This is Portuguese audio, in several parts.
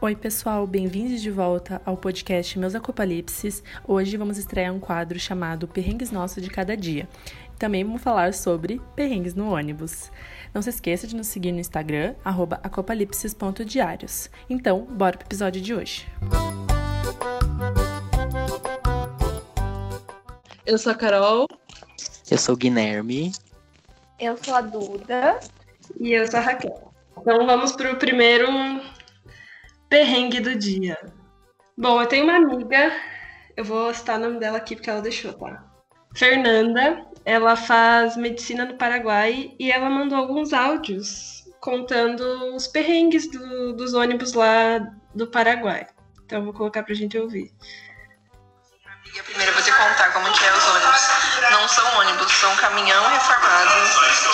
Oi, pessoal, bem-vindos de volta ao podcast Meus Acopalipses. Hoje vamos estrear um quadro chamado Perrengues Nossos de Cada Dia. Também vamos falar sobre perrengues no ônibus. Não se esqueça de nos seguir no Instagram, acopalipses.diários. Então, bora pro episódio de hoje. Eu sou a Carol. Eu sou o Guilherme. Eu sou a Duda. E eu sou a Raquel. Então vamos pro primeiro perrengue do dia. Bom, eu tenho uma amiga, eu vou citar o nome dela aqui porque ela deixou, tá? Fernanda, ela faz medicina no Paraguai e ela mandou alguns áudios contando os perrengues do, dos ônibus lá do Paraguai. Então eu vou colocar pra gente ouvir. Amiga, primeiro eu vou te contar como que é os ônibus. Não são ônibus, são caminhão reformado,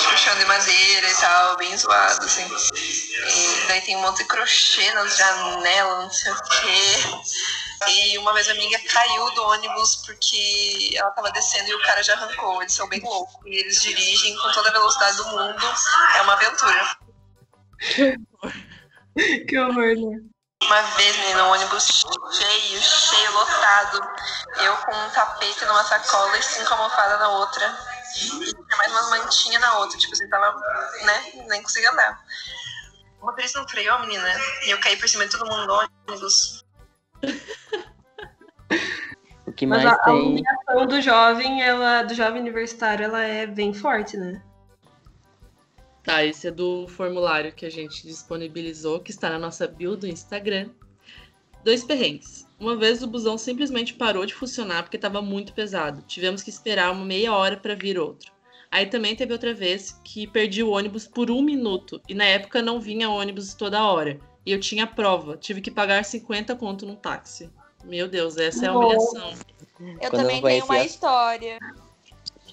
tipo chão de madeira e tal, bem zoado, assim. E daí tem um monte de crochê nas janelas, não sei o quê. E uma vez a amiga caiu do ônibus porque ela tava descendo e o cara já arrancou. Eles são bem loucos. E eles dirigem com toda a velocidade do mundo. É uma aventura. que horror, né? Uma vez, menina, um ônibus cheio, cheio, lotado. Eu com um tapete numa sacola e cinco almofadas na outra. E tinha mais umas mantinhas na outra. Tipo assim, tava, né? Nem conseguia andar. O motorista não freou, menina. E eu caí por cima de todo mundo no ônibus. O que Mas mais a, a tem. humilhação do jovem, ela, do jovem universitário, ela é bem forte, né? Tá, esse é do formulário que a gente disponibilizou, que está na nossa bio do Instagram. Dois perrengues. Uma vez o busão simplesmente parou de funcionar porque estava muito pesado. Tivemos que esperar uma meia hora para vir outro. Aí também teve outra vez que perdi o ônibus por um minuto e na época não vinha ônibus toda hora. E eu tinha prova, tive que pagar 50 conto num táxi. Meu Deus, essa é a humilhação. Eu Quando também eu tenho uma a- história.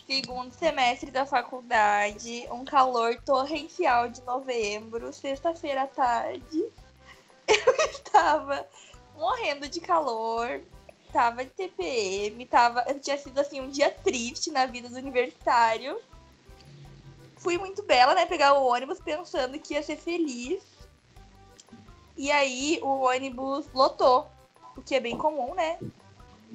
Segundo semestre da faculdade, um calor torrencial de novembro, sexta-feira à tarde. Eu estava morrendo de calor, tava de TPM, tava, tinha sido assim um dia triste na vida do universitário. Fui muito bela, né, pegar o ônibus pensando que ia ser feliz. E aí o ônibus lotou, o que é bem comum, né?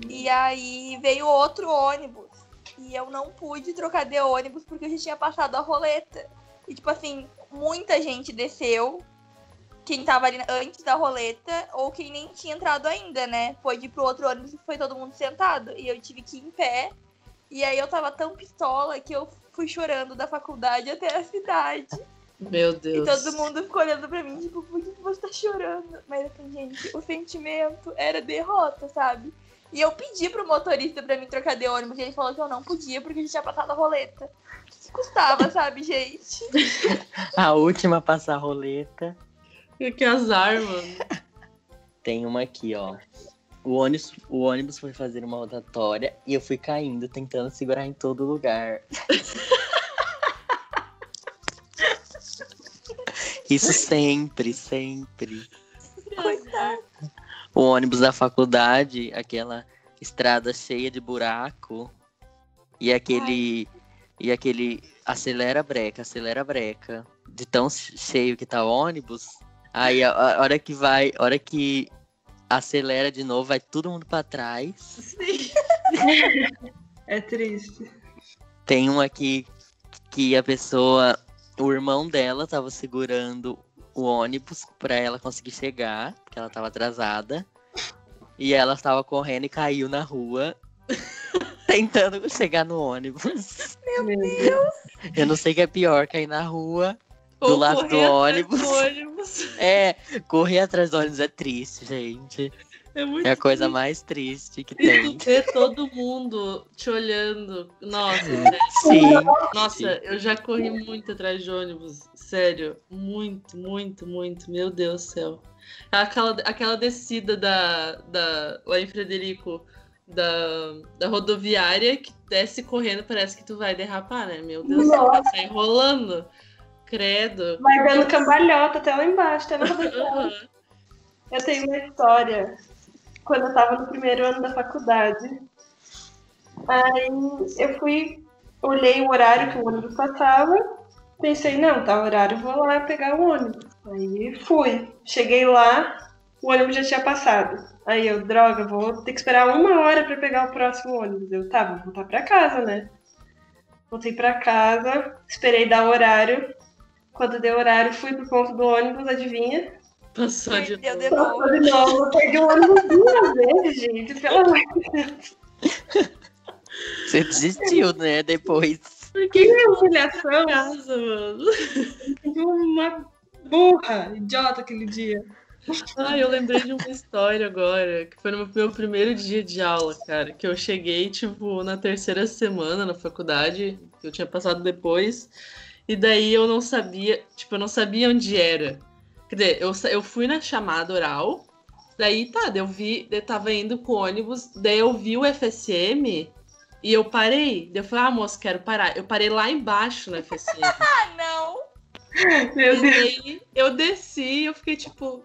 E aí veio outro ônibus. E eu não pude trocar de ônibus porque eu já tinha passado a roleta. E, tipo assim, muita gente desceu. Quem tava ali antes da roleta, ou quem nem tinha entrado ainda, né? Pôde ir pro outro ônibus e foi todo mundo sentado. E eu tive que ir em pé. E aí eu tava tão pistola que eu fui chorando da faculdade até a cidade. Meu E Deus. todo mundo ficou olhando pra mim, tipo, por que que você tá chorando? Mas assim, gente, o sentimento era derrota, sabe? E eu pedi pro motorista pra me trocar de ônibus e ele falou que eu não podia porque a gente tinha passado a roleta. O que, que custava, sabe, gente? A última a passar a roleta. Que azar, mano. Tem uma aqui, ó. O ônibus, o ônibus foi fazer uma rotatória e eu fui caindo, tentando segurar em todo lugar. Isso sempre, sempre. Coitado. O ônibus da faculdade, aquela estrada cheia de buraco. E aquele. E aquele. Acelera breca, acelera breca. De tão cheio que tá o ônibus. Aí a, a hora que vai. A hora que acelera de novo, vai todo mundo pra trás. É triste. Tem um aqui que a pessoa. O irmão dela tava segurando o ônibus pra ela conseguir chegar, porque ela tava atrasada. E ela tava correndo e caiu na rua, tentando chegar no ônibus. Meu Deus. Eu não sei o que é pior, cair na rua, do Ou lado do correr atrás ônibus. do ônibus. É, correr atrás do ônibus é triste, gente. É muito É a coisa mais triste que tem. Ver todo mundo te olhando. Nossa, sério. Sim. Nossa, eu já corri muito atrás de ônibus. Sério. Muito, muito, muito. Meu Deus do céu. Aquela, aquela descida da, da, lá em Frederico, da, da rodoviária, que desce correndo, parece que tu vai derrapar, né? Meu Deus, você Nossa. tá enrolando. Credo. Vai dando cambalhota até lá embaixo, até na rodoviária. Eu tenho uma história quando eu tava no primeiro ano da faculdade. Aí eu fui, olhei o horário que o ônibus passava, Pensei, não, tá horário, vou lá pegar o ônibus. Aí fui. Cheguei lá, o ônibus já tinha passado. Aí eu, droga, vou ter que esperar uma hora pra pegar o próximo ônibus. Eu, tá, vou voltar pra casa, né? Voltei pra casa, esperei dar o horário. Quando deu horário, fui pro ponto do ônibus, adivinha? Passou de novo. de novo. Passou de novo. Eu perdi o ônibus duas vezes, gente. Pelo amor de Deus. Você desistiu, né? Depois. Por que humilhação. casa, mano? Uma burra, idiota aquele dia. Ai, eu lembrei de uma história agora, que foi no meu primeiro dia de aula, cara, que eu cheguei, tipo, na terceira semana na faculdade, que eu tinha passado depois, e daí eu não sabia, tipo, eu não sabia onde era. Quer dizer, eu, eu fui na chamada oral, daí tá, eu vi, eu tava indo com o ônibus, daí eu vi o FSM e eu parei. Daí eu falei, ah, moço, quero parar. Eu parei lá embaixo no FSM. Ah, não! Meu E Deus. daí eu desci e eu fiquei tipo,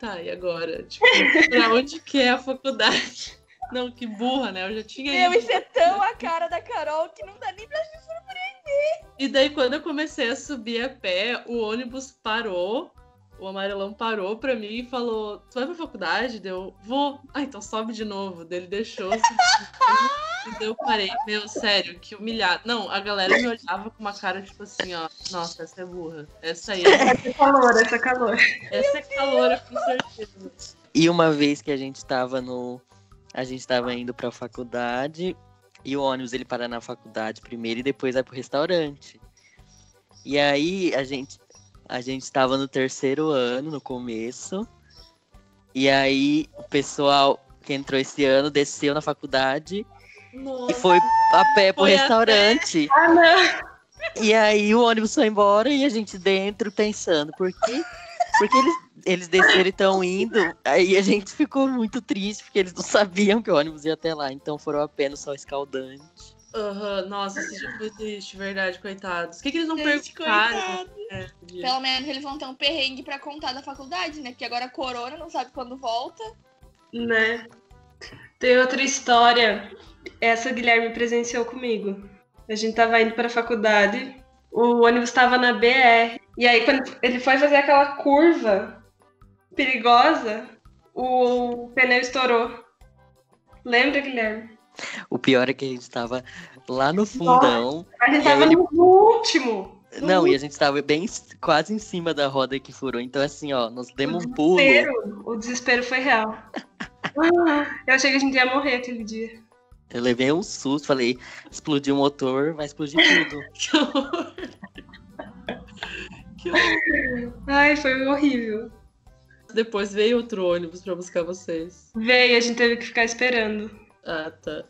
tá, e agora? Tipo, pra onde que é a faculdade? Não, que burra, né? Eu já tinha Meu, ido. isso é tão a cara da Carol que não dá nem pra se surpreender. E daí quando eu comecei a subir a pé, o ônibus parou, o amarelão parou pra mim e falou, tu vai pra faculdade? Deu, vou. Ah, então sobe de novo. Daí ele deixou. E daí eu parei, meu, sério, que humilhado. Não, a galera me olhava com uma cara tipo assim, ó, nossa, essa é burra. Essa aí, é- Essa calor, essa calor. essa é caloura, com certeza. E uma vez que a gente tava no. A gente tava indo pra faculdade e o ônibus ele para na faculdade primeiro e depois vai pro restaurante. E aí a gente a gente tava no terceiro ano, no começo. E aí o pessoal que entrou esse ano desceu na faculdade Nossa. e foi a pé pro Foi restaurante. Ah, não. E aí o ônibus foi embora e a gente dentro pensando, por quê? Porque eles, eles desceram e estão indo. Aí a gente ficou muito triste, porque eles não sabiam que o ônibus ia até lá. Então foram a pé no sol escaldante. Aham, Nossa, esse foi triste, verdade, coitados. Por que, que eles não Gente, perguntaram? É? Pelo menos eles vão ter um perrengue pra contar da faculdade, né? Porque agora a corona não sabe quando volta. Né? Tem outra história. Essa Guilherme presenciou comigo. A gente tava indo pra faculdade, o ônibus tava na BR. E aí, quando ele foi fazer aquela curva perigosa, o pneu estourou. Lembra, Guilherme? O pior é que a gente tava lá no fundão. A gente tava ele- no último. no Não, e a gente tava bem quase em cima da roda que furou. Então, assim, ó, nós demos um pulo. desespero. O desespero foi real. Ah, eu achei que a gente ia morrer aquele dia. Eu levei um susto, falei, explodiu o motor, vai explodir tudo. Que horror. Que horror. Ai, foi horrível. Depois veio outro ônibus pra buscar vocês. Veio, a gente teve que ficar esperando. Ah, tá.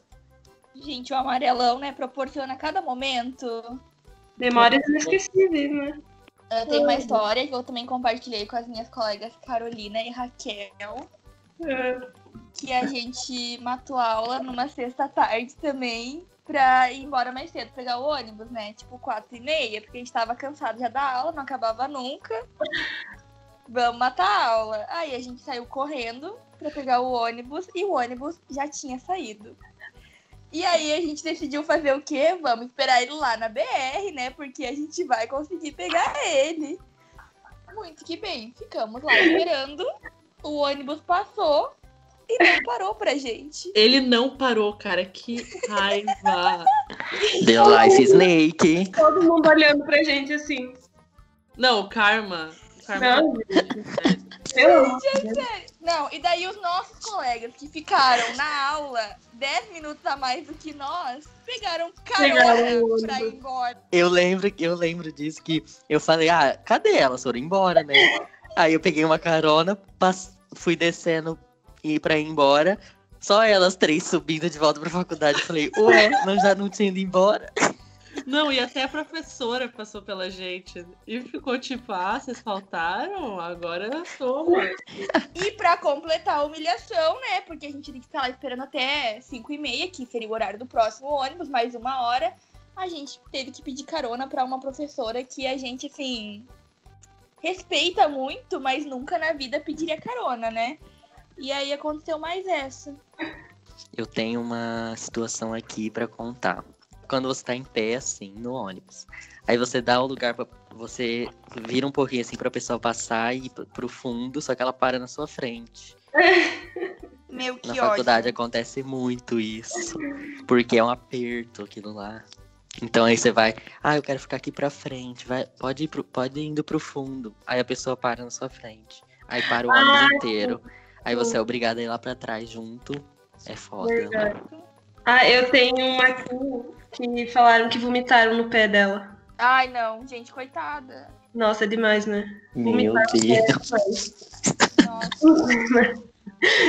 Gente, o amarelão, né, proporciona a cada momento. Memórias inesquecíveis, né? Eu tenho uma história que eu também compartilhei com as minhas colegas Carolina e Raquel. É. Que a gente matou a aula numa sexta-tarde também pra ir embora mais cedo, pegar o ônibus, né? Tipo, quatro e meia, porque a gente tava cansado já da aula, não acabava nunca. Vamos matar a aula. Aí a gente saiu correndo pra pegar o ônibus e o ônibus já tinha saído. E aí a gente decidiu fazer o quê? Vamos esperar ele lá na BR, né? Porque a gente vai conseguir pegar ele. Muito que bem, ficamos lá esperando. O ônibus passou e não parou pra gente. Ele não parou, cara. Que raiva. The Life Snake. Todo mundo olhando pra gente assim. Não, Karma. Karma Não, tá- Deus. Não, e daí os nossos colegas que ficaram na aula 10 minutos a mais do que nós, pegaram carona Pegaram pra ir embora. Eu lembro, eu lembro disso que eu falei, ah, cadê elas? Foram embora, né? Aí eu peguei uma carona, pass- fui descendo e pra ir embora. Só elas três subindo de volta pra faculdade. Eu falei, ué, nós já não tinha ido embora. Não, e até a professora passou pela gente. E ficou tipo, ah, vocês faltaram? Agora toma. E pra completar a humilhação, né? Porque a gente tinha que ficar lá esperando até 5 e meia, que seria o horário do próximo ônibus, mais uma hora. A gente teve que pedir carona pra uma professora que a gente, assim, respeita muito, mas nunca na vida pediria carona, né? E aí aconteceu mais essa. Eu tenho uma situação aqui pra contar. Quando você tá em pé, assim, no ônibus. Aí você dá o lugar pra. Você vira um pouquinho assim pra pessoa passar e ir pro- fundo, só que ela para na sua frente. Meu, que Na ódio. faculdade acontece muito isso. Porque é um aperto aquilo lá. Então aí você vai, ah, eu quero ficar aqui pra frente, vai, pode ir pro, pode ir indo pro fundo. Aí a pessoa para na sua frente. Aí para o ônibus inteiro. Aí você é obrigado a ir lá pra trás junto. É foda. Verdade. Ah, eu tenho uma aqui que falaram que vomitaram no pé dela. Ai, não, gente, coitada. Nossa, é demais, né? Meu Deus. Nossa.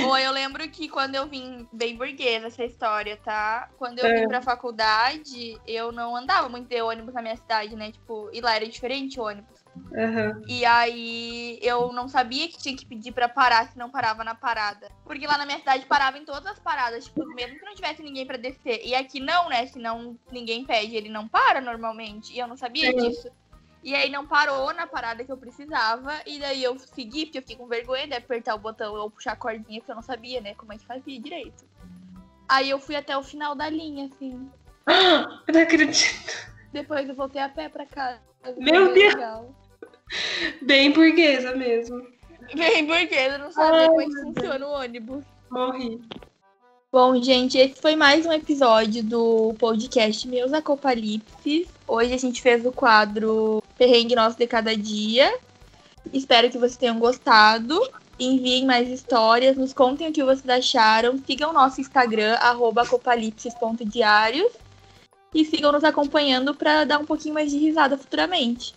Bom, eu lembro que quando eu vim bem burguesa essa história, tá? Quando eu vim É. pra faculdade, eu não andava muito de ônibus na minha cidade, né? Tipo, e lá era diferente o ônibus. Aham. E aí eu não sabia que tinha que pedir pra parar se não parava na parada. Porque lá na minha cidade parava em todas as paradas, tipo, mesmo que não tivesse ninguém pra descer. E aqui não, né? Se não ninguém pede, ele não para normalmente. E eu não sabia Sim. disso. E aí não parou na parada que eu precisava. E daí eu segui, porque eu fiquei com vergonha de apertar o botão ou puxar a cordinha, porque eu não sabia, né, como é que fazia direito. Aí eu fui até o final da linha, assim. Eu não acredito. Depois eu voltei a pé pra casa. Meu Deus! legal. Bem burguesa mesmo. Bem burguesa, não sabia como é que funciona o ônibus. Morri. Bom, gente, esse foi mais um episódio do podcast Meus Acopalipses. Hoje a gente fez o quadro Perrengue Nosso de Cada Dia. Espero que vocês tenham gostado. Enviem mais histórias, nos contem o que vocês acharam. Sigam o nosso Instagram, acopalipses.diários. E sigam nos acompanhando para dar um pouquinho mais de risada futuramente.